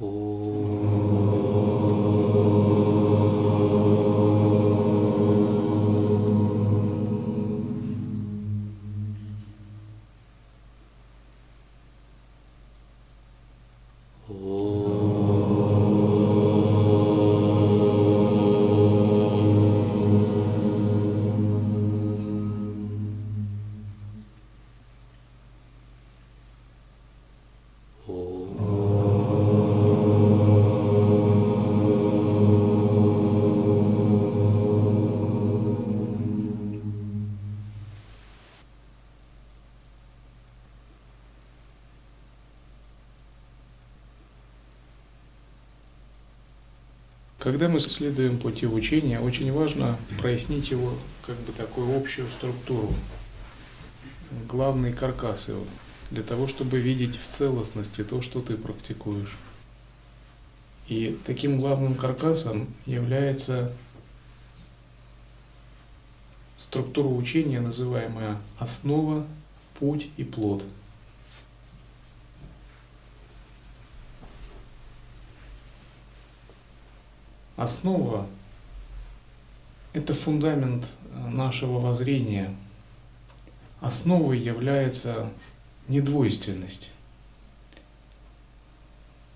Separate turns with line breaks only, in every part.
oh. Когда мы следуем пути учения, очень важно прояснить его, как бы такую общую структуру, главный каркас его, для того, чтобы видеть в целостности то, что ты практикуешь. И таким главным каркасом является структура учения, называемая основа, путь и плод – Основа – это фундамент э, нашего воззрения. Основой является недвойственность.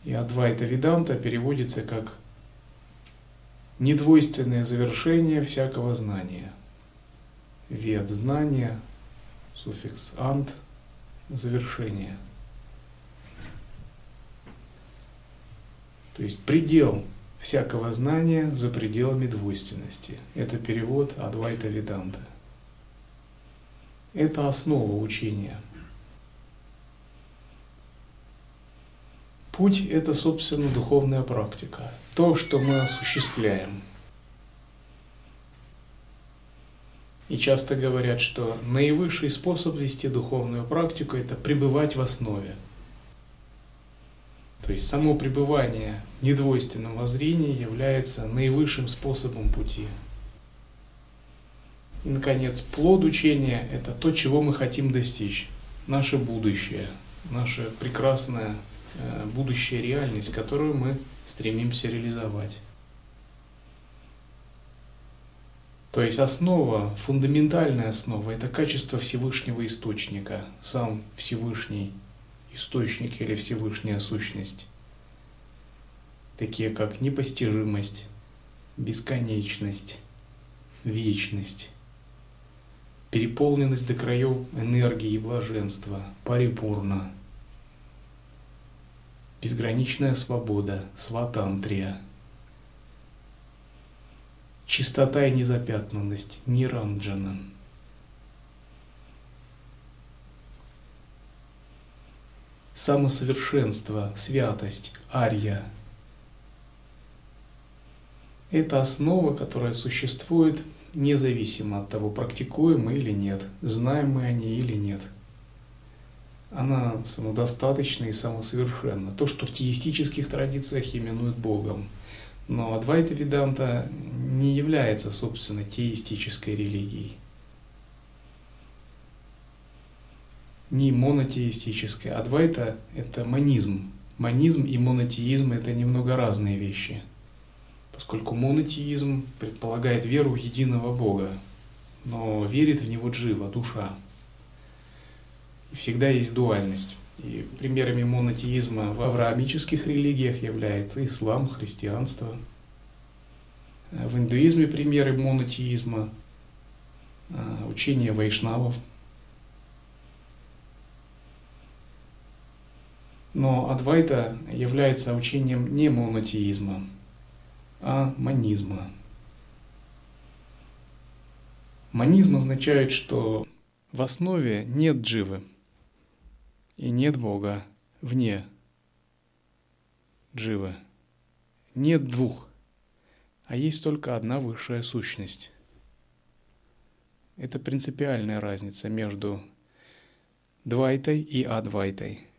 И Адвайта Виданта переводится как недвойственное завершение всякого знания. Вед – знание, суффикс «ант» – завершение. То есть предел всякого знания за пределами двойственности. Это перевод Адвайта Веданта. Это основа учения. Путь – это, собственно, духовная практика. То, что мы осуществляем. И часто говорят, что наивысший способ вести духовную практику – это пребывать в основе – то есть само пребывание в недвойственном воззрении является наивысшим способом пути. И, наконец, плод учения – это то, чего мы хотим достичь. Наше будущее, наша прекрасная э, будущая реальность, которую мы стремимся реализовать. То есть основа, фундаментальная основа – это качество Всевышнего Источника, сам Всевышний источник или Всевышняя сущность, такие как непостижимость, бесконечность, вечность, переполненность до краев энергии и блаженства, парипурна, безграничная свобода, сватантрия, чистота и незапятнанность, ниранджана – самосовершенство, святость, ария. Это основа, которая существует независимо от того, практикуем мы или нет, знаем мы о ней или нет. Она самодостаточна и самосовершенна. То, что в теистических традициях именуют Богом. Но Адвайта Веданта не является, собственно, теистической религией. Не монотеистическое. Адвайта – это монизм. Монизм и монотеизм – это немного разные вещи. Поскольку монотеизм предполагает веру в единого Бога, но верит в него джива, душа. И всегда есть дуальность. И примерами монотеизма в авраамических религиях является ислам, христианство. В индуизме примеры монотеизма – учение вайшнавов – Но Адвайта является учением не монотеизма, а манизма. Манизм означает, что в основе нет дживы и нет Бога вне дживы. Нет двух, а есть только одна высшая сущность. Это принципиальная разница между двайтой и адвайтой –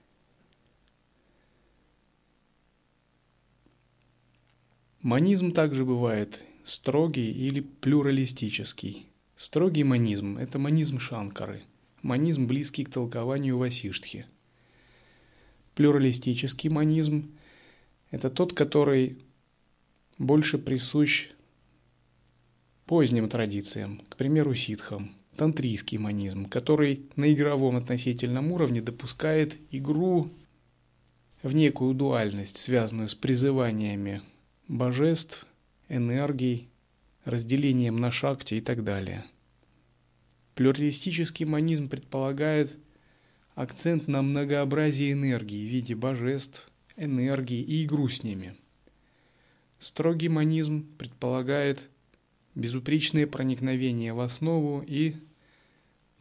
Манизм также бывает строгий или плюралистический. Строгий манизм – это манизм Шанкары, манизм, близкий к толкованию Васиштхи. Плюралистический манизм – это тот, который больше присущ поздним традициям, к примеру, ситхам, тантрийский манизм, который на игровом относительном уровне допускает игру в некую дуальность, связанную с призываниями божеств, энергий, разделением на шакти и так далее. Плюралистический манизм предполагает акцент на многообразии энергии в виде божеств, энергии и игру с ними. Строгий манизм предполагает безупречное проникновение в основу и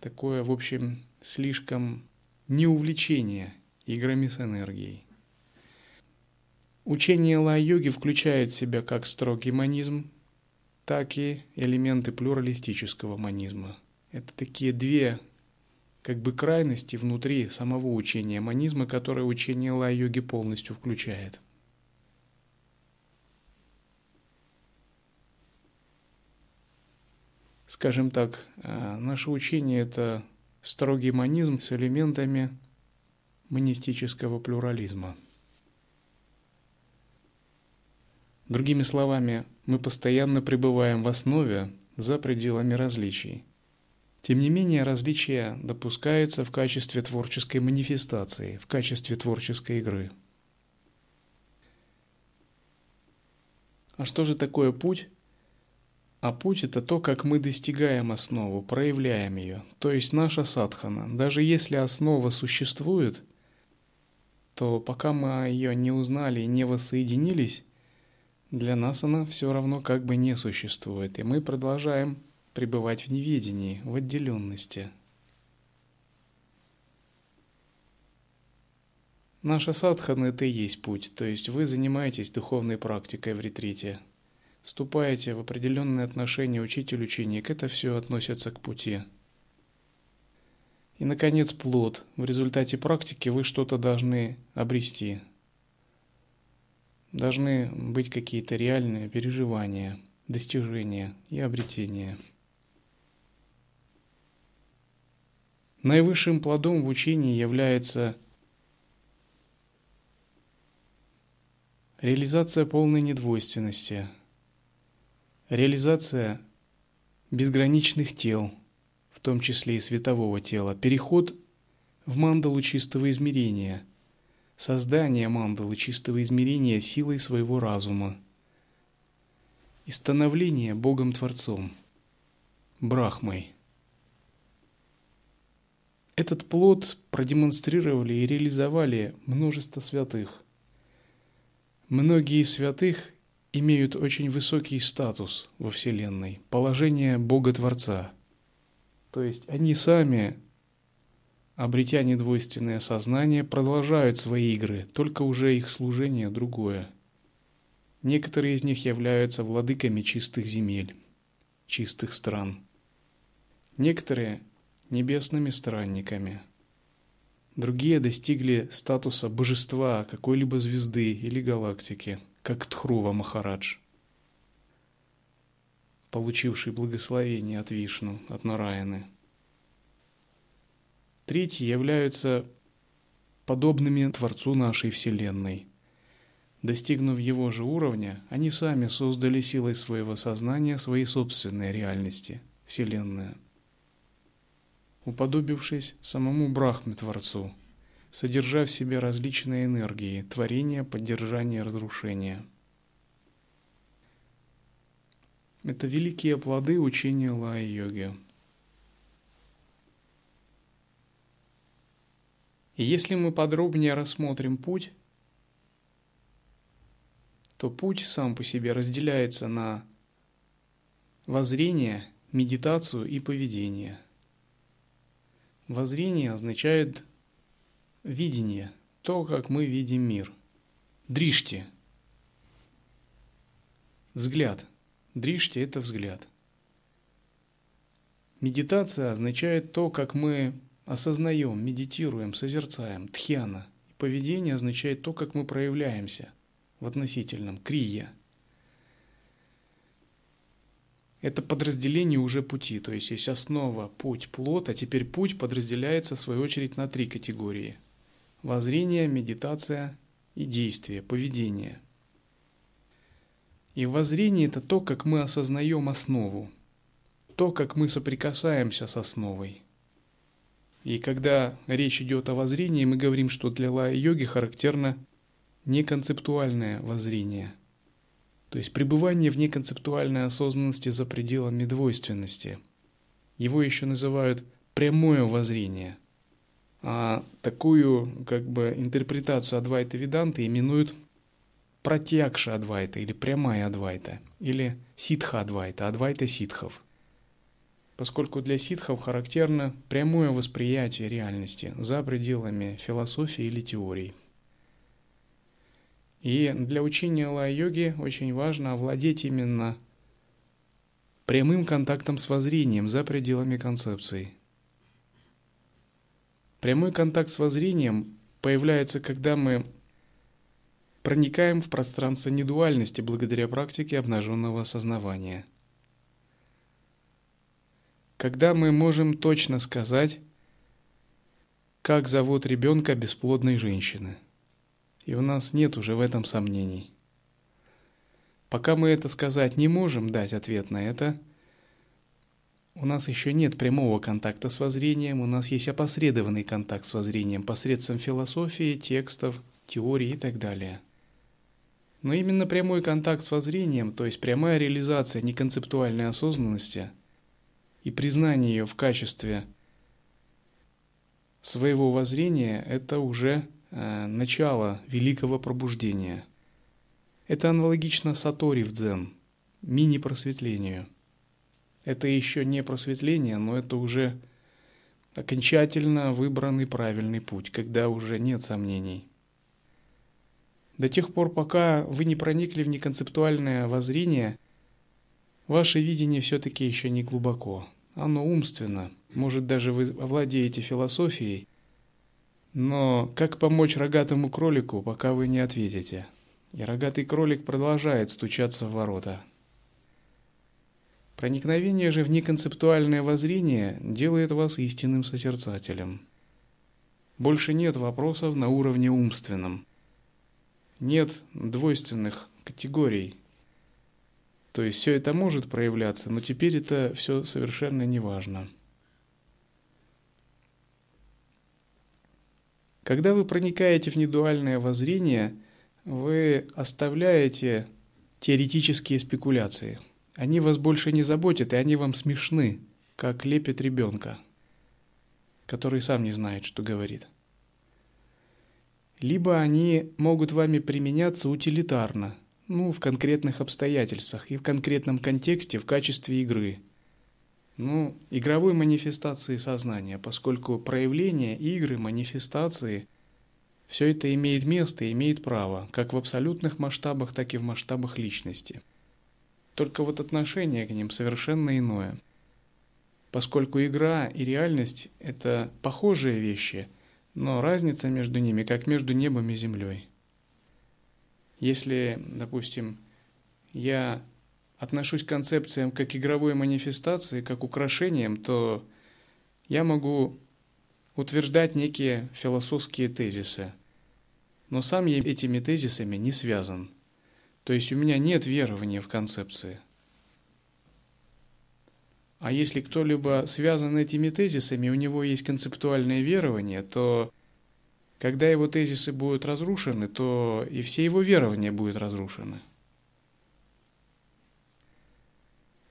такое, в общем, слишком неувлечение играми с энергией. Учение ла-йоги включает в себя как строгий манизм, так и элементы плюралистического манизма. Это такие две как бы крайности внутри самого учения манизма, которое учение ла-йоги полностью включает. Скажем так, э, наше учение – это строгий манизм с элементами монистического плюрализма – Другими словами, мы постоянно пребываем в основе за пределами различий. Тем не менее, различия допускаются в качестве творческой манифестации, в качестве творческой игры. А что же такое путь? А путь – это то, как мы достигаем основу, проявляем ее, то есть наша садхана. Даже если основа существует, то пока мы ее не узнали и не воссоединились, для нас она все равно как бы не существует, и мы продолжаем пребывать в неведении, в отделенности. Наша садхана – это и есть путь, то есть вы занимаетесь духовной практикой в ретрите, вступаете в определенные отношения учитель-ученик, это все относится к пути. И, наконец, плод. В результате практики вы что-то должны обрести – должны быть какие-то реальные переживания, достижения и обретения. Наивысшим плодом в учении является реализация полной недвойственности, реализация безграничных тел, в том числе и светового тела, переход в мандалу чистого измерения – создание мандалы чистого измерения силой своего разума и становление Богом-творцом, Брахмой. Этот плод продемонстрировали и реализовали множество святых. Многие святых имеют очень высокий статус во Вселенной, положение Бога-творца. То есть они сами обретя недвойственное сознание, продолжают свои игры, только уже их служение другое. Некоторые из них являются владыками чистых земель, чистых стран. Некоторые – небесными странниками. Другие достигли статуса божества какой-либо звезды или галактики, как Тхрува Махарадж, получивший благословение от Вишну, от Нараяны – Третьи являются подобными Творцу нашей Вселенной. Достигнув его же уровня, они сами создали силой своего сознания свои собственные реальности, Вселенная. Уподобившись самому Брахме Творцу, содержа в себе различные энергии, творения, поддержания, разрушения. Это великие плоды учения Лай-йоги. И если мы подробнее рассмотрим путь, то путь сам по себе разделяется на воззрение, медитацию и поведение. Воззрение означает видение, то, как мы видим мир. Дришти. Взгляд. Дришти – это взгляд. Медитация означает то, как мы осознаем, медитируем, созерцаем, тхьяна. Поведение означает то, как мы проявляемся в относительном, крия. Это подразделение уже пути, то есть есть основа, путь, плод, а теперь путь подразделяется в свою очередь на три категории. Воззрение, медитация и действия, поведения. И воззрение – это то, как мы осознаем основу, то, как мы соприкасаемся с основой. И когда речь идет о воззрении, мы говорим, что для лая-йоги характерно неконцептуальное воззрение, то есть пребывание в неконцептуальной осознанности за пределами двойственности. Его еще называют прямое воззрение. А такую как бы интерпретацию Адвайта Веданты именуют протягша Адвайта или прямая Адвайта или ситха Адвайта, Адвайта ситхов. Поскольку для ситхов характерно прямое восприятие реальности за пределами философии или теорий. И для учения лай-йоги очень важно овладеть именно прямым контактом с воззрением за пределами концепции. Прямой контакт с воззрением появляется, когда мы проникаем в пространство недуальности благодаря практике обнаженного осознавания. Когда мы можем точно сказать, как зовут ребенка бесплодной женщины – и у нас нет уже в этом сомнений. Пока мы это сказать не можем, дать ответ на это, у нас еще нет прямого контакта с воззрением, у нас есть опосредованный контакт с воззрением посредством философии, текстов, теории и так далее. Но именно прямой контакт с воззрением, то есть прямая реализация неконцептуальной осознанности и признание ее в качестве своего воззрения, это уже Э, начало великого пробуждения. Это аналогично сатори в дзен, мини-просветлению. Это еще не просветление, но это уже окончательно выбранный правильный путь, когда уже нет сомнений. До тех пор, пока вы не проникли в неконцептуальное воззрение, ваше видение все-таки еще не глубоко. Оно умственно. Может, даже вы овладеете философией, но как помочь рогатому кролику, пока вы не ответите? И рогатый кролик продолжает стучаться в ворота. Проникновение же в неконцептуальное воззрение делает вас истинным созерцателем. Больше нет вопросов на уровне умственном. Нет двойственных категорий. То есть все это может проявляться, но теперь это все совершенно не важно. Когда вы проникаете в недуальное воззрение, вы оставляете теоретические спекуляции. Они вас больше не заботят, и они вам смешны, как лепит ребенка, который сам не знает, что говорит. Либо они могут вами применяться утилитарно, ну, в конкретных обстоятельствах и в конкретном контексте в качестве игры – ну, игровой манифестации сознания, поскольку проявление, игры, манифестации – все это имеет место и имеет право, как в абсолютных масштабах, так и в масштабах личности. Только вот отношение к ним совершенно иное. Поскольку игра и реальность – это похожие вещи, но разница между ними как между небом и землей. Если, допустим, я отношусь к концепциям как игровой манифестации, как украшениям, то я могу утверждать некие философские тезисы. Но сам я этими тезисами не связан. То есть у меня нет верования в концепции. А если кто-либо связан этими тезисами, у него есть концептуальное верование, то когда его тезисы будут разрушены, то и все его верования будут разрушены.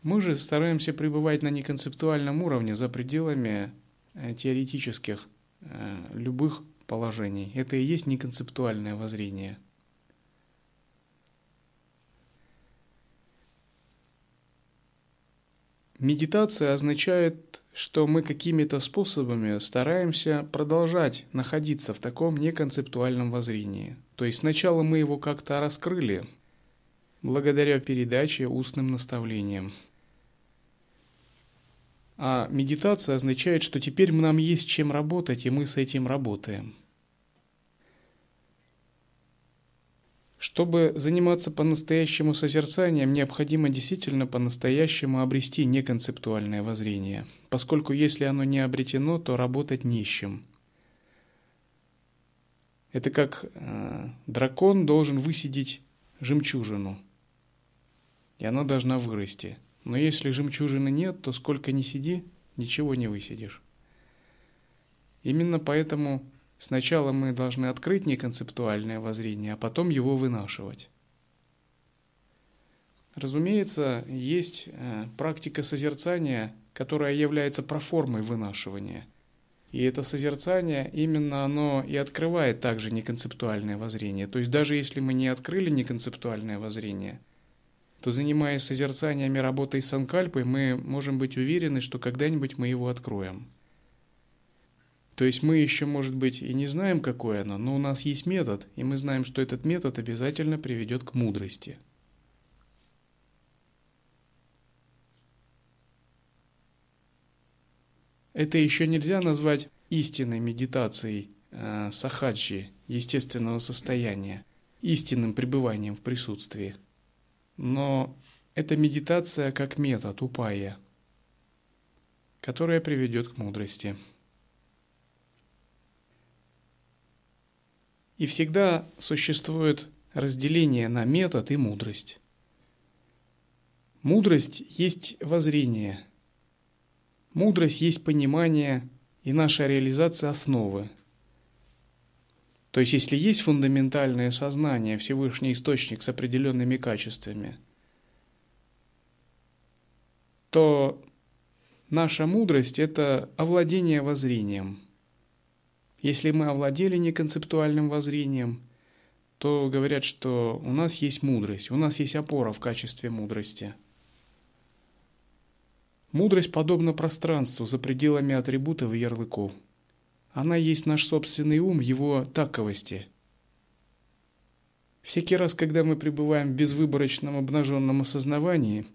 Мы же стараемся пребывать на неконцептуальном уровне за пределами э, теоретических э, любых положений. Это и есть неконцептуальное воззрение. Медитация означает, что мы какими-то способами стараемся продолжать находиться в таком неконцептуальном воззрении. То есть сначала мы его как-то раскрыли, благодаря передаче устным наставлениям. А медитация означает, что теперь нам есть чем работать, и мы с этим работаем. Чтобы заниматься по-настоящему созерцанием, необходимо действительно по-настоящему обрести неконцептуальное воззрение, поскольку если оно не обретено, то работать чем. Это как э, дракон должен высидеть жемчужину, и она должна вырасти. Но если жемчужины нет, то сколько ни сиди, ничего не высидишь. Именно поэтому сначала мы должны открыть неконцептуальное воззрение, а потом его вынашивать. Разумеется, есть э, практика созерцания, которая является проформой вынашивания. И это созерцание, именно оно и открывает также неконцептуальное воззрение. То есть даже если мы не открыли неконцептуальное воззрение, то занимаясь созерцаниями работой с анкальпой, мы можем быть уверены, что когда-нибудь мы его откроем. То есть мы еще, может быть, и не знаем, какое оно, но у нас есть метод, и мы знаем, что этот метод обязательно приведет к мудрости – Это еще нельзя назвать истинной медитацией э, сахаджи, естественного состояния, истинным пребыванием в присутствии. Но это медитация как метод, упая, которая приведет к мудрости. И всегда существует разделение на метод и мудрость. Мудрость есть воззрение – Мудрость есть понимание и наша реализация основы. То есть, если есть фундаментальное сознание, Всевышний Источник с определенными качествами, то наша мудрость – это овладение воззрением. Если мы овладели неконцептуальным воззрением, то говорят, что у нас есть мудрость, у нас есть опора в качестве мудрости – Мудрость подобна пространству за пределами атрибутов и ярлыков. Она есть наш собственный ум в его таковости. Всякий раз, когда мы пребываем в безвыборочном обнаженном осознавании,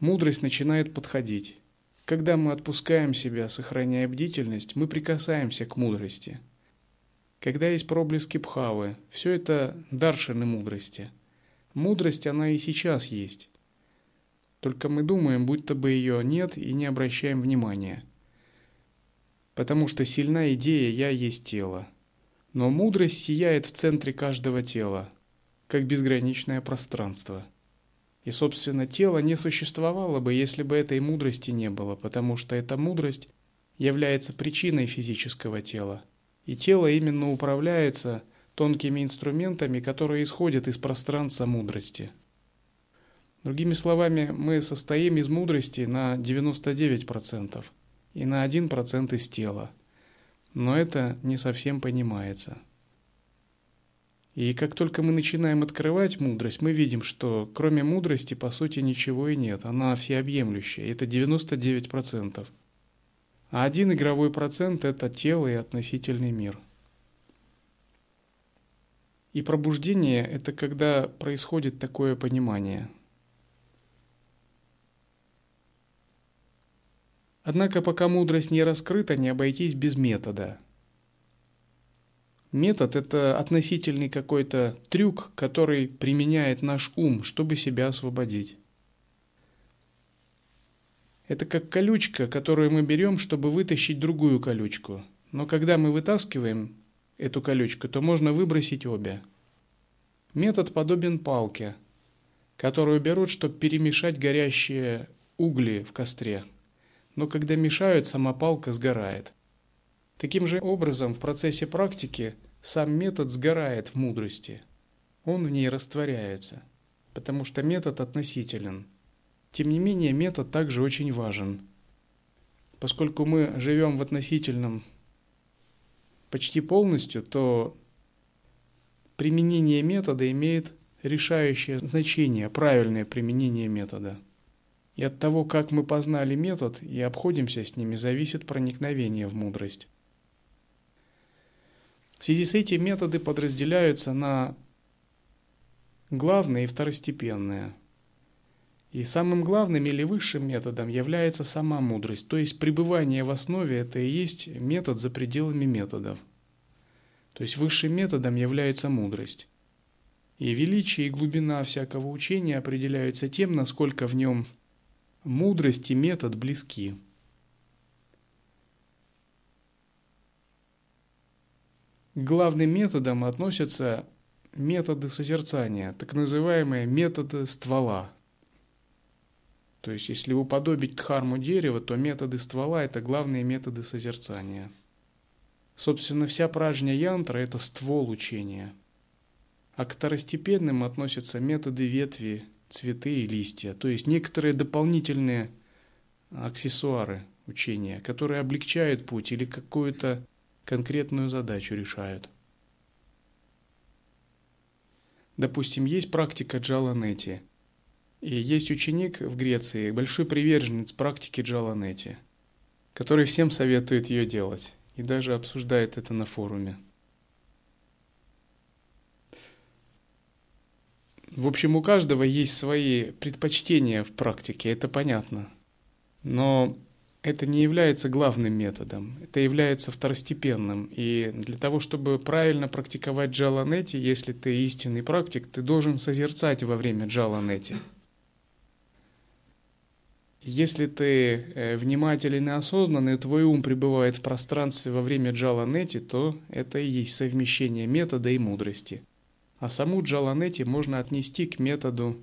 мудрость начинает подходить. Когда мы отпускаем себя, сохраняя бдительность, мы прикасаемся к мудрости. Когда есть проблески пхавы, все это даршины мудрости. Мудрость, она и сейчас есть. Только мы думаем, будто бы ее нет и не обращаем внимания. Потому что сильна идея «я есть тело». Но мудрость сияет в центре каждого тела, как безграничное пространство. И, собственно, тело не существовало бы, если бы этой мудрости не было, потому что эта мудрость является причиной физического тела. И тело именно управляется тонкими инструментами, которые исходят из пространства мудрости – Другими словами, мы состоим из мудрости на 99% и на 1% из тела. Но это не совсем понимается. И как только мы начинаем открывать мудрость, мы видим, что кроме мудрости, по сути, ничего и нет. Она всеобъемлющая. Это 99%. А один игровой процент – это тело и относительный мир. И пробуждение – это когда происходит такое понимание – Однако пока мудрость не раскрыта, не обойтись без метода. Метод – это относительный какой-то трюк, который применяет наш ум, чтобы себя освободить. Это как колючка, которую мы берем, чтобы вытащить другую колючку. Но когда мы вытаскиваем эту колючку, то можно выбросить обе. Метод подобен палке, которую берут, чтобы перемешать горящие угли в костре – но когда мешают, сама палка сгорает. Таким же образом, в процессе практики сам метод сгорает в мудрости. Он в ней растворяется, потому что метод относителен. Тем не менее, метод также очень важен. Поскольку мы живем в относительном почти полностью, то применение метода имеет решающее значение, правильное применение метода – и от того, как мы познали метод и обходимся с ними, зависит проникновение в мудрость. В связи с этим методы подразделяются на главные и второстепенные. И самым главным или высшим методом является сама мудрость, то есть пребывание в основе это и есть метод за пределами методов. То есть высшим методом является мудрость. И величие и глубина всякого учения определяются тем, насколько в нем Мудрость и метод близки. К главным методам относятся методы созерцания, так называемые методы ствола. То есть, если уподобить дхарму дерева, то методы ствола – это главные методы созерцания. Собственно, вся пражня янтра – это ствол учения. А к второстепенным относятся методы ветви, цветы и листья, то есть некоторые дополнительные аксессуары учения, которые облегчают путь или какую-то конкретную задачу решают. Допустим, есть практика Джаланети. И есть ученик в Греции, большой приверженец практики Джаланети, который всем советует ее делать и даже обсуждает это на форуме. В общем, у каждого есть свои предпочтения в практике, это понятно. Но это не является главным методом, это является второстепенным. И для того, чтобы правильно практиковать джаланети, если ты истинный практик, ты должен созерцать во время джаланети. Если ты э, внимателен и осознанный, твой ум пребывает в пространстве во время джаланети, то это и есть совмещение метода и мудрости. А саму джаланети можно отнести к методу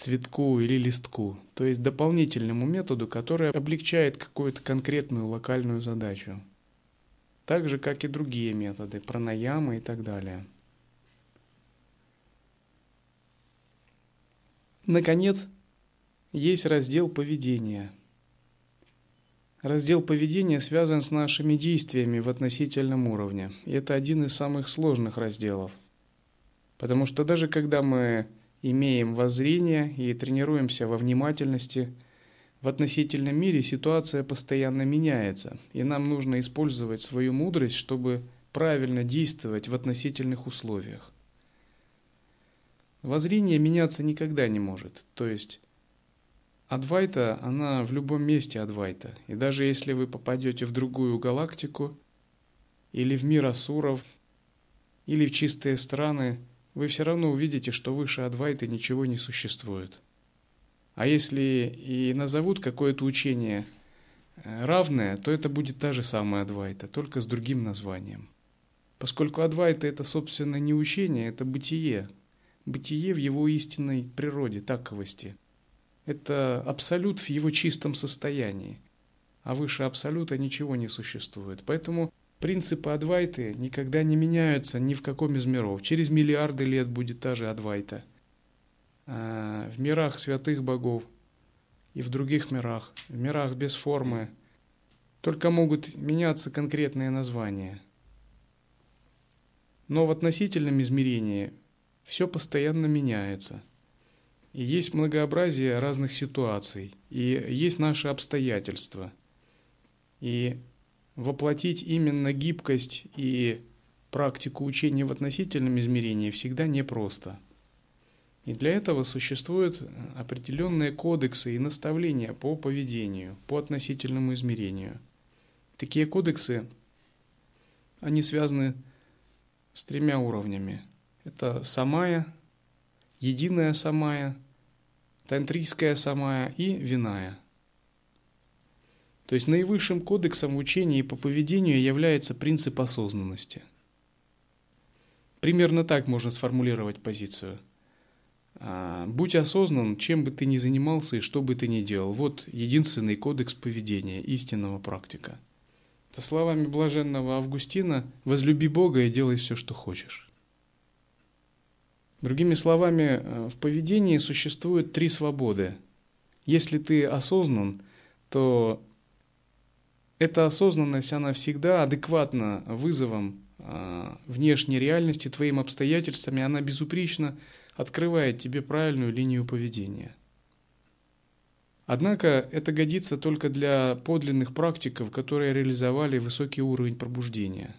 цветку или листку, то есть дополнительному методу, который облегчает какую-то конкретную локальную задачу. Так же, как и другие методы, пранаямы и так далее. Наконец, есть раздел поведения. Раздел поведения связан с нашими действиями в относительном уровне. И это один из самых сложных разделов. Потому что даже когда мы имеем воззрение и тренируемся во внимательности, в относительном мире ситуация постоянно меняется, и нам нужно использовать свою мудрость, чтобы правильно действовать в относительных условиях. Воззрение меняться никогда не может, то есть Адвайта, она в любом месте Адвайта. И даже если вы попадете в другую галактику, или в мир асуров, или в чистые страны, вы все равно увидите, что выше Адвайты ничего не существует. А если и назовут какое-то учение э, равное, то это будет та же самая Адвайта, только с другим названием. Поскольку Адвайта это, собственно, не учение, это бытие. Бытие в его истинной природе, таковости. Это абсолют в его чистом состоянии. А выше абсолюта ничего не существует. Поэтому Принципы Адвайты никогда не меняются ни в каком из миров. Через миллиарды лет будет та же Адвайта. А, в мирах святых богов и в других мирах, в мирах без формы, только могут меняться конкретные названия. Но в относительном измерении все постоянно меняется. И есть многообразие разных ситуаций, и есть наши обстоятельства. И воплотить именно гибкость и практику учения в относительном измерении всегда непросто. И для этого существуют определенные кодексы и наставления по поведению, по относительному измерению. Такие кодексы, они связаны с тремя уровнями. Это самая, единая самая, тантрийская самая и виная – то есть наивысшим кодексом в учении по поведению является принцип осознанности. Примерно так можно сформулировать позицию. А, будь осознан, чем бы ты ни занимался и что бы ты ни делал. Вот единственный кодекс поведения истинного практика. Это словами блаженного Августина «возлюби Бога и делай все, что хочешь». Другими словами, э, в поведении существует три свободы. Если ты осознан, то эта осознанность, она всегда адекватна вызовам а, внешней реальности, твоим обстоятельствам, и она безупречно открывает тебе правильную линию поведения. Однако это годится только для подлинных практиков, которые реализовали высокий уровень пробуждения.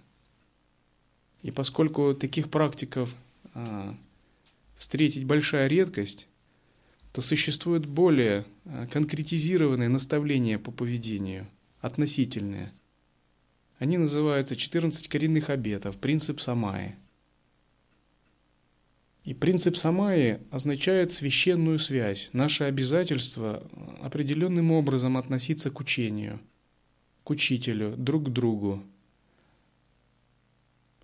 И поскольку таких практиков а, встретить большая редкость, то существует более а, конкретизированные наставления по поведению – относительные. Они называются 14 коренных обетов, принцип Самаи. И принцип Самаи означает священную связь, наше обязательство определенным образом относиться к учению, к учителю, друг к другу,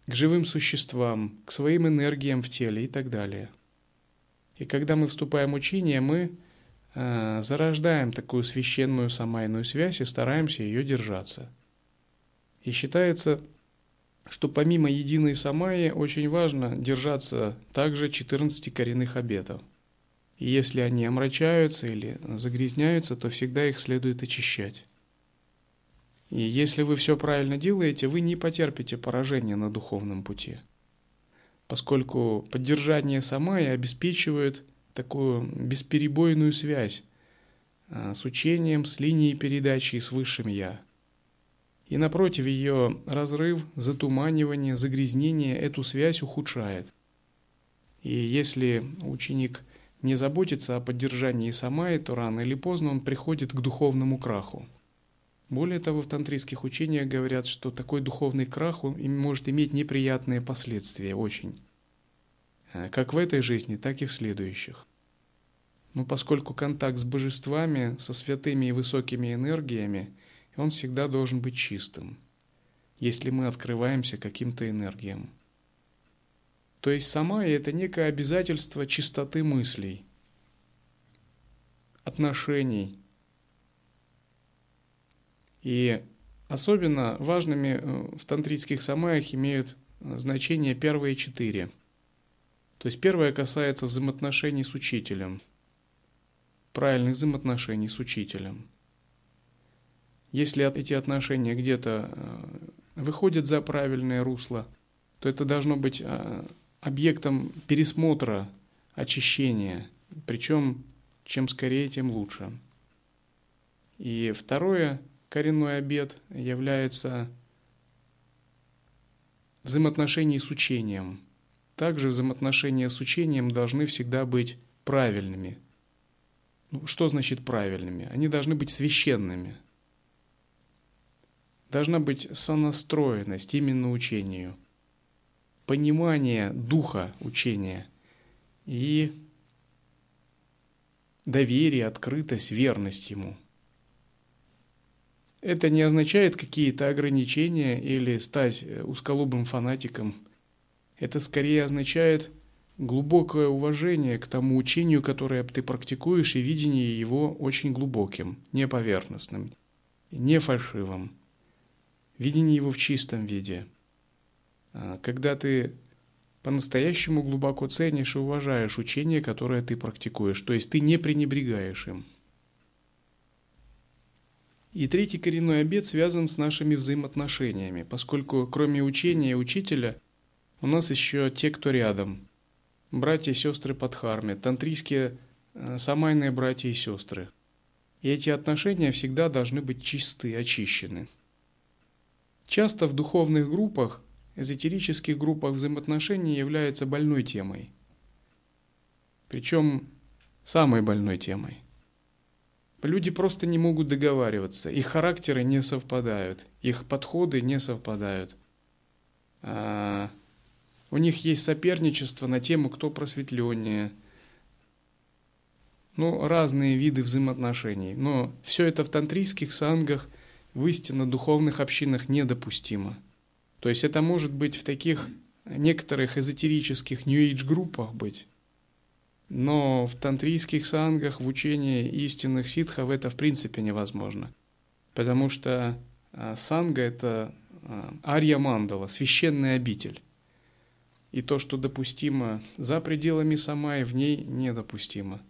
к живым существам, к своим энергиям в теле и так далее. И когда мы вступаем в учение, мы зарождаем такую священную самайную связь и стараемся ее держаться. И считается, что помимо единой самайи очень важно держаться также 14 коренных обетов. И если они омрачаются или загрязняются, то всегда их следует очищать. И если вы все правильно делаете, вы не потерпите поражения на духовном пути, поскольку поддержание самайи обеспечивает такую бесперебойную связь а, с учением, с линией передачи и с высшим «Я». И напротив, ее разрыв, затуманивание, загрязнение эту связь ухудшает. И если ученик не заботится о поддержании самаи, то рано или поздно он приходит к духовному краху. Более того, в тантрийских учениях говорят, что такой духовный крах может иметь неприятные последствия очень. Э, как в этой жизни, так и в следующих. Но поскольку контакт с божествами, со святыми и высокими энергиями, он всегда должен быть чистым, если мы открываемся каким-то энергиям. То есть сама это некое обязательство чистоты мыслей, отношений. И особенно важными э, в тантрийских самаях имеют э, значение первые четыре. То есть первое касается взаимоотношений с учителем, правильных взаимоотношений с учителем. Если эти отношения где-то э, выходят за правильное русло, то это должно быть объектом пересмотра, очищения. Причем чем скорее, тем лучше. И второе, коренной обед является взаимоотношения с учением. Также взаимоотношения с учением должны всегда быть правильными. Ну, что значит правильными? Они должны быть священными. Должна быть сонастроенность именно учению – понимание духа учения и доверие, открытость, верность ему. Это не означает какие-то ограничения или стать узколобым фанатиком. Это скорее означает глубокое уважение к тому учению, которое ты практикуешь, и видение его очень глубоким, не поверхностным, не фальшивым. Видение его в чистом виде – а, когда ты по-настоящему глубоко ценишь и уважаешь учение, которое ты практикуешь, то есть ты не пренебрегаешь им. И третий коренной обет связан с нашими взаимоотношениями, поскольку кроме учения и учителя у нас еще те, кто рядом. Братья и сестры Падхарме, тантрийские э, самайные братья и сестры. И эти отношения всегда должны быть чисты, очищены. Часто в духовных группах эзотерических группах взаимоотношений является больной темой. Причем самой больной темой. Люди просто не могут договариваться, их характеры не совпадают, их подходы не совпадают. А, у них есть соперничество на тему, кто просветленнее. Ну, разные виды взаимоотношений. Но все это в тантрийских сангах, в истинно духовных общинах недопустимо – то есть это может быть в таких некоторых эзотерических New Age группах быть. Но в тантрийских сангах, в учении истинных ситхов это в принципе невозможно. Потому что а, санга – это а, арья мандала, священный обитель. И то, что допустимо за пределами самай, в ней недопустимо.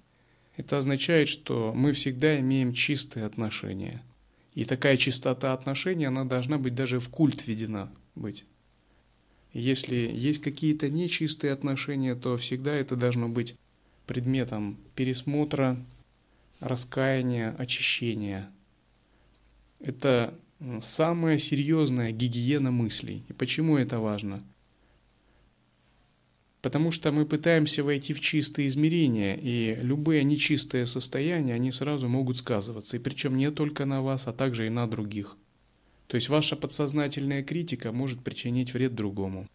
Это означает, что мы всегда имеем чистые отношения. И такая чистота отношений, она должна быть даже в культ введена быть. Если есть какие-то нечистые отношения, то всегда это должно быть предметом пересмотра, раскаяния, очищения. Это самая серьезная гигиена мыслей. И почему это важно? Потому что мы пытаемся войти в чистые измерения, и любые нечистые состояния, они сразу могут сказываться. И причем не только на вас, а также и на других. То есть ваша подсознательная критика может причинить вред другому.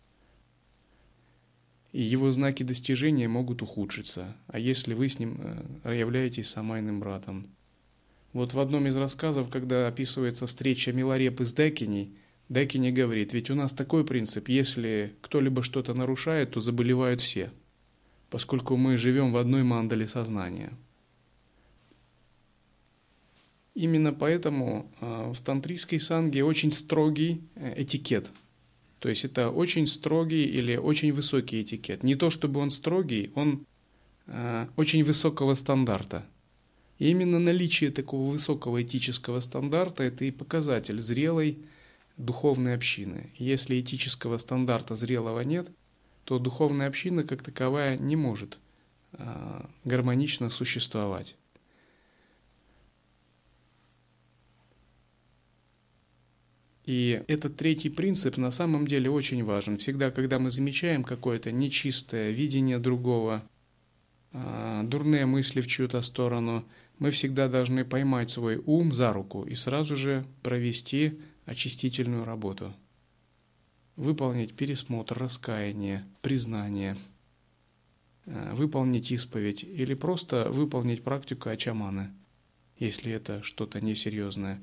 И его знаки достижения могут ухудшиться, а если вы с ним э, являетесь самайным братом. Вот в одном из рассказов, когда описывается встреча Миларепы с Декиней, Дайкини говорит, ведь у нас такой принцип, если кто-либо что-то нарушает, то заболевают все, поскольку мы живем в одной мандале сознания. Именно поэтому а, в тантрийской санге очень строгий э, этикет. То есть это очень строгий или очень высокий этикет. Не то чтобы он строгий, он а, очень высокого стандарта. И именно наличие такого высокого этического стандарта – это и показатель зрелой духовной общины. Если этического стандарта зрелого нет, то духовная община как таковая не может а, гармонично существовать. И этот третий принцип на самом деле очень важен. Всегда, когда мы замечаем какое-то нечистое видение другого, а, дурные мысли в чью-то сторону, мы всегда должны поймать свой ум за руку и сразу же провести очистительную работу. Выполнить пересмотр, раскаяние, признание, а, выполнить исповедь или просто выполнить практику ачаманы, если это что-то несерьезное.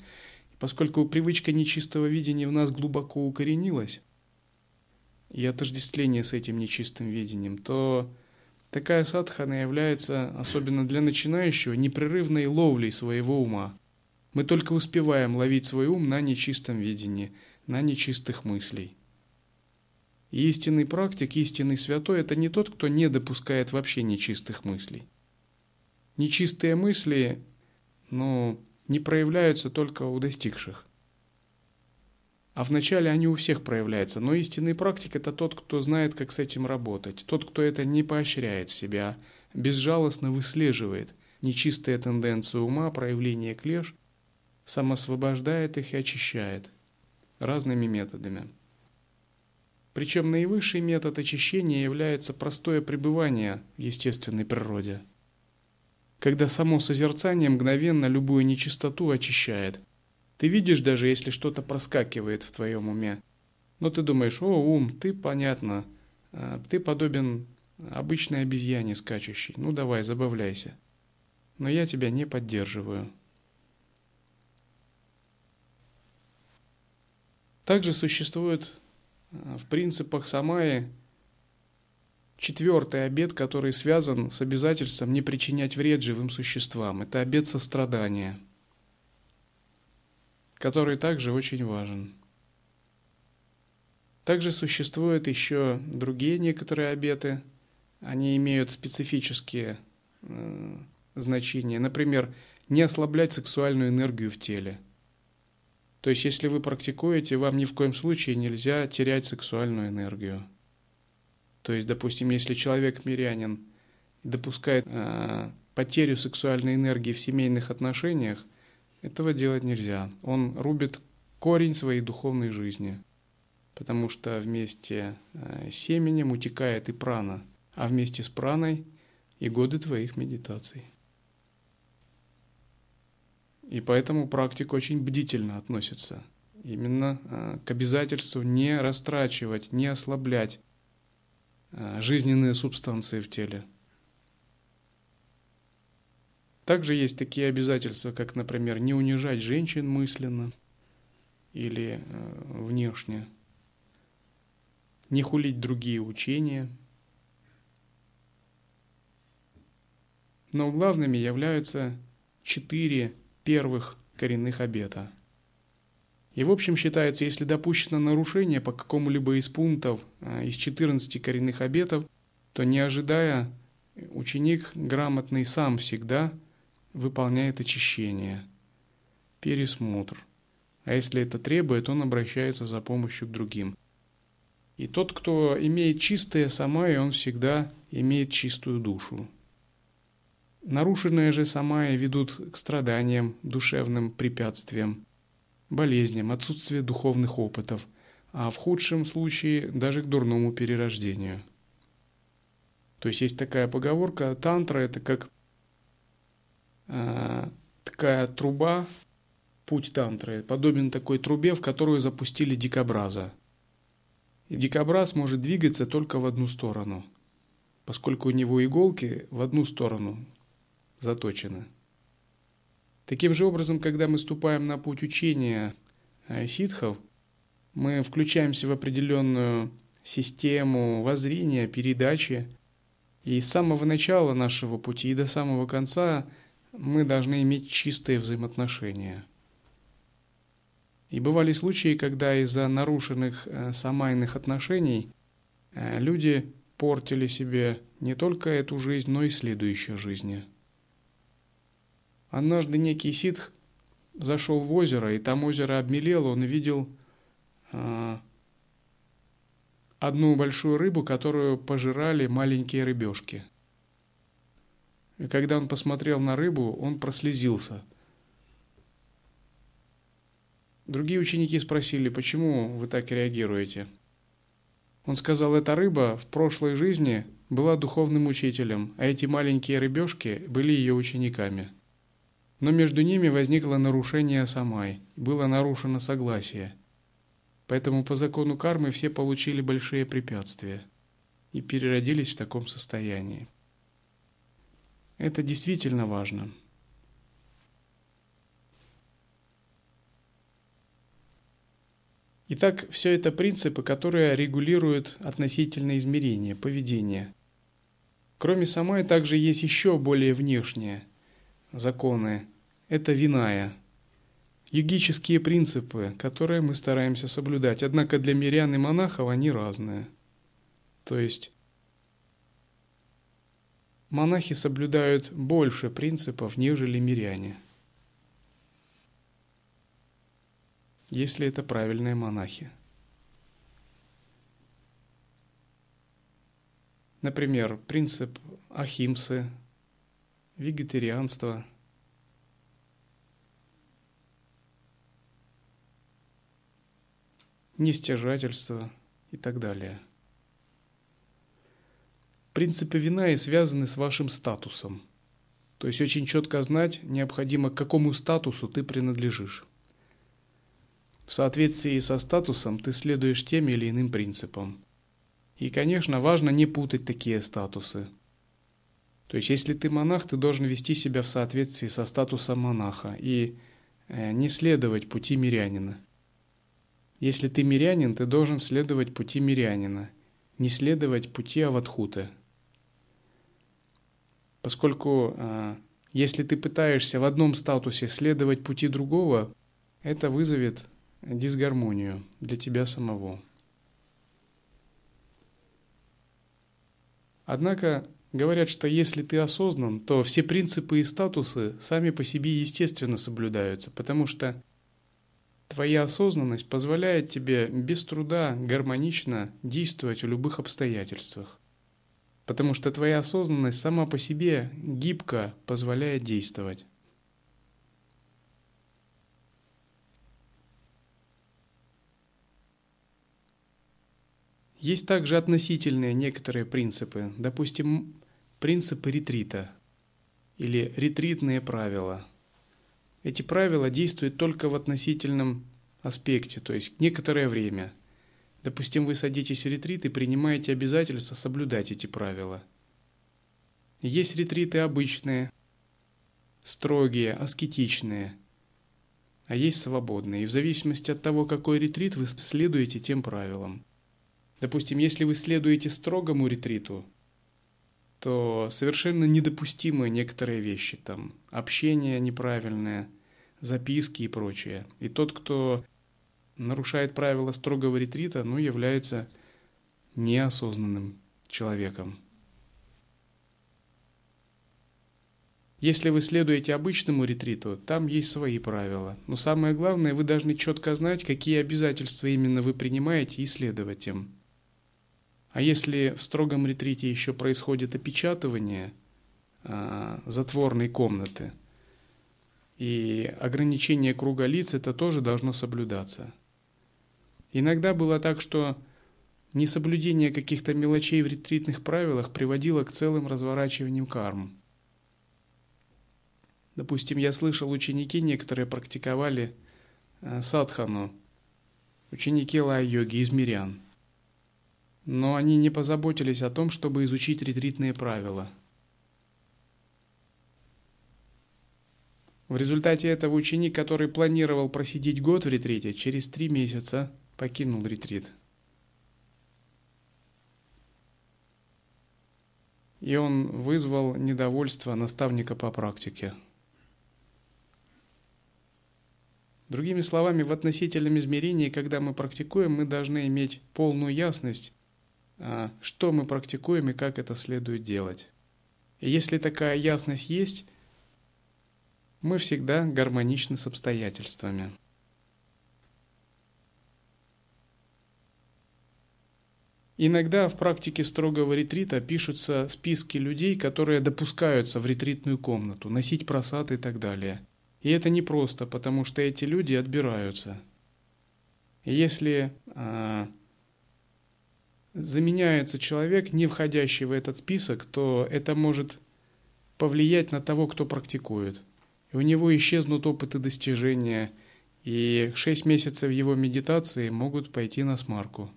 Поскольку привычка нечистого видения в нас глубоко укоренилась, и отождествление с этим нечистым видением, то такая садхана является, особенно для начинающего, непрерывной ловлей своего ума. Мы только успеваем ловить свой ум на нечистом видении, на нечистых мыслей. Истинный практик, истинный святой – это не тот, кто не допускает вообще нечистых мыслей. Нечистые мысли, ну, не проявляются только у достигших. А вначале они у всех проявляются, но истинный практик – это тот, кто знает, как с этим работать, тот, кто это не поощряет в себя, безжалостно выслеживает нечистые тенденции ума, проявление клеш, самосвобождает их и очищает разными методами. Причем наивысший метод очищения является простое пребывание в естественной природе – когда само созерцание мгновенно любую нечистоту очищает. Ты видишь даже, если что-то проскакивает в твоем уме. Но ты думаешь, о, ум, ты, понятно, а, ты подобен обычной обезьяне скачущей. Ну давай, забавляйся. Но я тебя не поддерживаю. Также существует а, в принципах Самаи Четвертый обет, который связан с обязательством не причинять вред живым существам, это обет сострадания, который также очень важен. Также существуют еще другие некоторые обеты, они имеют специфические э, значения. Например, не ослаблять сексуальную энергию в теле. То есть, если вы практикуете, вам ни в коем случае нельзя терять сексуальную энергию. То есть, допустим, если человек мирянин допускает э, потерю сексуальной энергии в семейных отношениях, этого делать нельзя. Он рубит корень своей духовной жизни, потому что вместе э, с семенем утекает и прана, а вместе с праной и годы твоих медитаций. И поэтому практик очень бдительно относится именно э, к обязательству не растрачивать, не ослаблять Э, жизненные субстанции в теле. Также есть такие обязательства, как, например, не унижать женщин мысленно или э, внешне, не хулить другие учения. Но главными являются четыре первых коренных обета – и в общем считается, если допущено нарушение по какому-либо из пунктов а, из 14 коренных обетов, то не ожидая, ученик грамотный сам всегда выполняет очищение, пересмотр. А если это требует, он обращается за помощью к другим. И тот, кто имеет чистое самай, он всегда имеет чистую душу. Нарушенные же самая ведут к страданиям, душевным препятствиям, болезням, отсутствие духовных опытов, а в худшем случае даже к дурному перерождению. То есть есть такая поговорка, тантра это как э, такая труба, путь тантры, подобен такой трубе, в которую запустили дикобраза. И дикобраз может двигаться только в одну сторону, поскольку у него иголки в одну сторону заточены. Таким же образом, когда мы ступаем на путь учения э, ситхов, мы включаемся в определенную систему воззрения, передачи, и с самого начала нашего пути и до самого конца мы должны иметь чистые взаимоотношения. И бывали случаи, когда из-за нарушенных э, самайных отношений э, люди портили себе не только эту жизнь, но и следующие жизни. Однажды некий ситх зашел в озеро, и там озеро обмелело, он видел э, одну большую рыбу, которую пожирали маленькие рыбешки. И когда он посмотрел на рыбу, он прослезился. Другие ученики спросили, почему вы так реагируете? Он сказал, эта рыба в прошлой жизни была духовным учителем, а эти маленькие рыбешки были ее учениками. Но между ними возникло нарушение самай, было нарушено согласие – Поэтому по закону кармы все получили большие препятствия и переродились в таком состоянии. Это действительно важно. Итак, все это принципы, которые регулируют относительное измерение, поведение. Кроме самой, также есть еще более внешние законы. Это виная – йогические принципы, которые мы стараемся соблюдать. Однако для мирян и монахов они разные. То есть монахи соблюдают больше принципов, нежели миряне. Если это правильные монахи. Например, принцип ахимсы, вегетарианства – нестяжательство и так далее. Принципы вина и связаны с вашим статусом. То есть очень четко знать необходимо, к какому статусу ты принадлежишь. В соответствии со статусом ты следуешь тем или иным принципам. И, конечно, важно не путать такие статусы. То есть, если ты монах, ты должен вести себя в соответствии со статусом монаха и э, не следовать пути мирянина. Если ты мирянин, ты должен следовать пути мирянина, не следовать пути аватхута. Поскольку э, если ты пытаешься в одном статусе следовать пути другого, это вызовет дисгармонию для тебя самого. Однако говорят, что если ты осознан, то все принципы и статусы сами по себе естественно соблюдаются, потому что Твоя осознанность позволяет тебе без труда гармонично действовать в любых обстоятельствах. Потому что твоя осознанность сама по себе гибко позволяет действовать. Есть также относительные некоторые принципы, допустим, принципы ретрита или ретритные правила – эти правила действуют только в относительном аспекте, то есть некоторое время. Допустим, вы садитесь в ретрит и принимаете обязательство соблюдать эти правила. Есть ретриты обычные, строгие, аскетичные, а есть свободные. И в зависимости от того, какой ретрит, вы следуете тем правилам. Допустим, если вы следуете строгому ретриту, то совершенно недопустимы некоторые вещи, там общение неправильное, записки и прочее. И тот, кто нарушает правила строгого ретрита, ну, является неосознанным человеком. Если вы следуете обычному ретриту, там есть свои правила. Но самое главное, вы должны четко знать, какие обязательства именно вы принимаете и следовать им. А если в строгом ретрите еще происходит опечатывание а, затворной комнаты и ограничение круга лиц, это тоже должно соблюдаться. Иногда было так, что несоблюдение каких-то мелочей в ретритных правилах приводило к целым разворачиваниям карм. Допустим, я слышал, ученики некоторые практиковали а, садхану, ученики лай-йоги из мирян – но они не позаботились о том, чтобы изучить ретритные правила. В результате этого ученик, который планировал просидеть год в ретрите, через три месяца покинул ретрит. И он вызвал недовольство наставника по практике. Другими словами, в относительном измерении, когда мы практикуем, мы должны иметь полную ясность, что мы практикуем и как это следует делать. Если такая ясность есть, мы всегда гармоничны с обстоятельствами. Иногда в практике строгого ретрита пишутся списки людей, которые допускаются в ретритную комнату, носить просад и так далее. И это непросто, потому что эти люди отбираются. Если а, заменяется человек, не входящий в этот список, то это может повлиять на того, кто практикует. И у него исчезнут опыты достижения, и шесть месяцев его медитации могут пойти на смарку.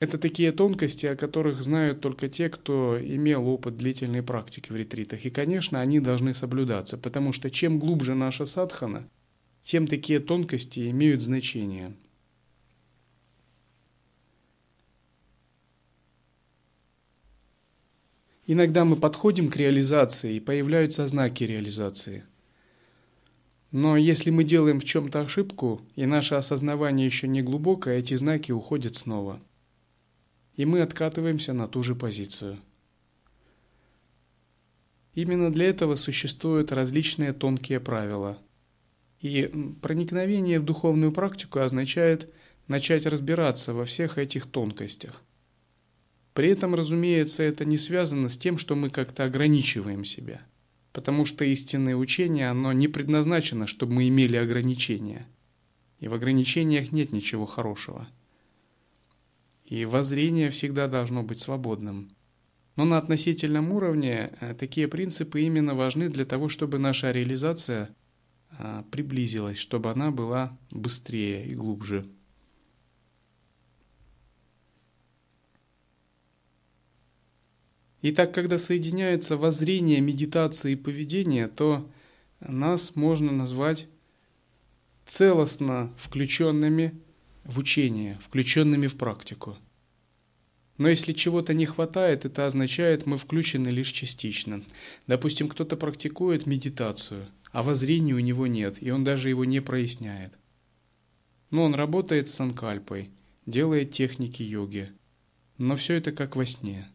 Это такие тонкости, о которых знают только те, кто имел опыт длительной практики в ретритах. И, конечно, они должны соблюдаться, потому что чем глубже наша садхана, тем такие тонкости имеют значение. Иногда мы подходим к реализации, и появляются знаки реализации. Но если мы делаем в чем-то ошибку, и наше осознавание еще не глубокое, эти знаки уходят снова – и мы откатываемся на ту же позицию. Именно для этого существуют различные тонкие правила. И проникновение в духовную практику означает начать разбираться во всех этих тонкостях. При этом, разумеется, это не связано с тем, что мы как-то ограничиваем себя. Потому что истинное учение, оно не предназначено, чтобы мы имели ограничения. И в ограничениях нет ничего хорошего – и воззрение всегда должно быть свободным. Но на относительном уровне э, такие принципы именно важны для того, чтобы наша реализация а, приблизилась, чтобы она была быстрее и глубже. Итак, когда соединяются воззрение, медитация и поведение, то нас можно назвать целостно включенными в учение, включенными в практику. Но если чего-то не хватает, это означает, мы включены лишь частично. Допустим, кто-то практикует медитацию, а воззрения у него нет, и он даже его не проясняет. Но он работает с санкальпой, делает техники йоги. Но все это как во сне.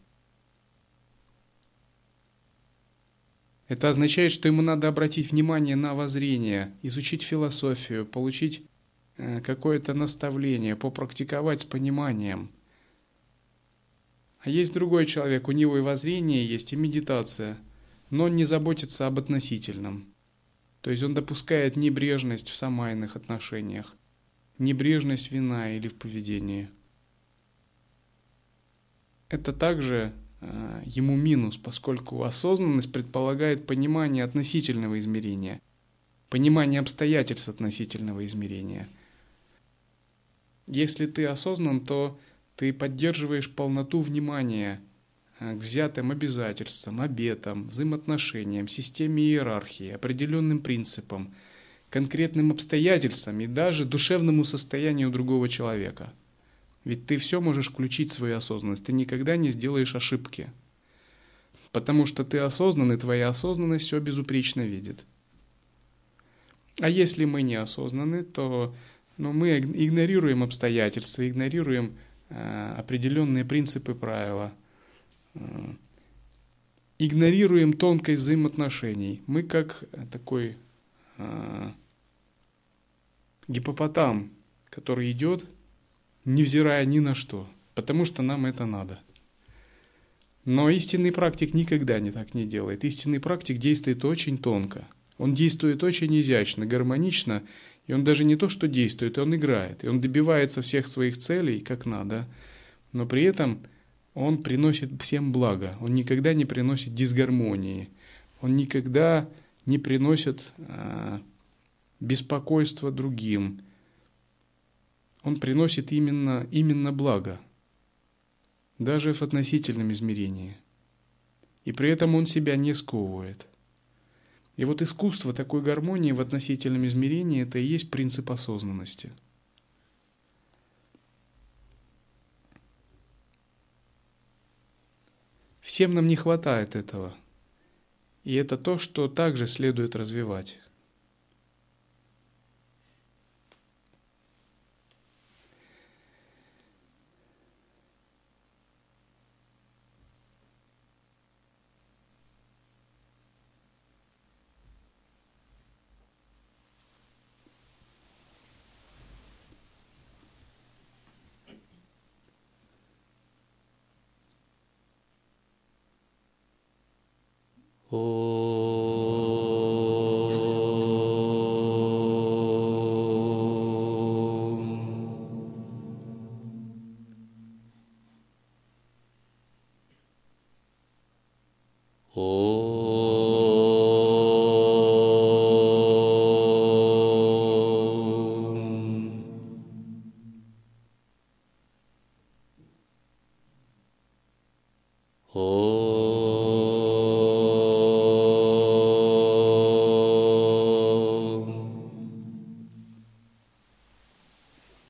Это означает, что ему надо обратить внимание на воззрение, изучить философию, получить Э, какое-то наставление, попрактиковать с пониманием. А есть другой человек, у него и воззрение есть, и медитация, но он не заботится об относительном. То есть он допускает небрежность в самайных отношениях, небрежность вина или в поведении. Это также ему минус, поскольку осознанность предполагает понимание относительного измерения, понимание обстоятельств относительного измерения – если ты осознан, то ты поддерживаешь полноту внимания э, к взятым обязательствам, обетам, взаимоотношениям, системе иерархии, определенным принципам, конкретным обстоятельствам и даже душевному состоянию другого человека. Ведь ты все можешь включить в свою осознанность, ты никогда не сделаешь ошибки. Потому что ты осознан, и твоя осознанность все безупречно видит. А если мы не осознаны, то но мы игнорируем обстоятельства, игнорируем э, определенные принципы правила, э, игнорируем тонкость взаимоотношений. Мы как такой э, гипопотам, который идет, невзирая ни на что, потому что нам это надо. Но истинный практик никогда не так не делает. Истинный практик действует очень тонко. Он действует очень изящно, гармонично и он даже не то, что действует, он играет. И он добивается всех своих целей, как надо. Но при этом он приносит всем благо. Он никогда не приносит дисгармонии. Он никогда не приносит а, беспокойства другим. Он приносит именно, именно благо. Даже в относительном измерении. И при этом он себя не сковывает. И вот искусство такой гармонии в относительном измерении – это и есть принцип осознанности. Всем нам не хватает этого. И это то, что также следует развивать. Oh.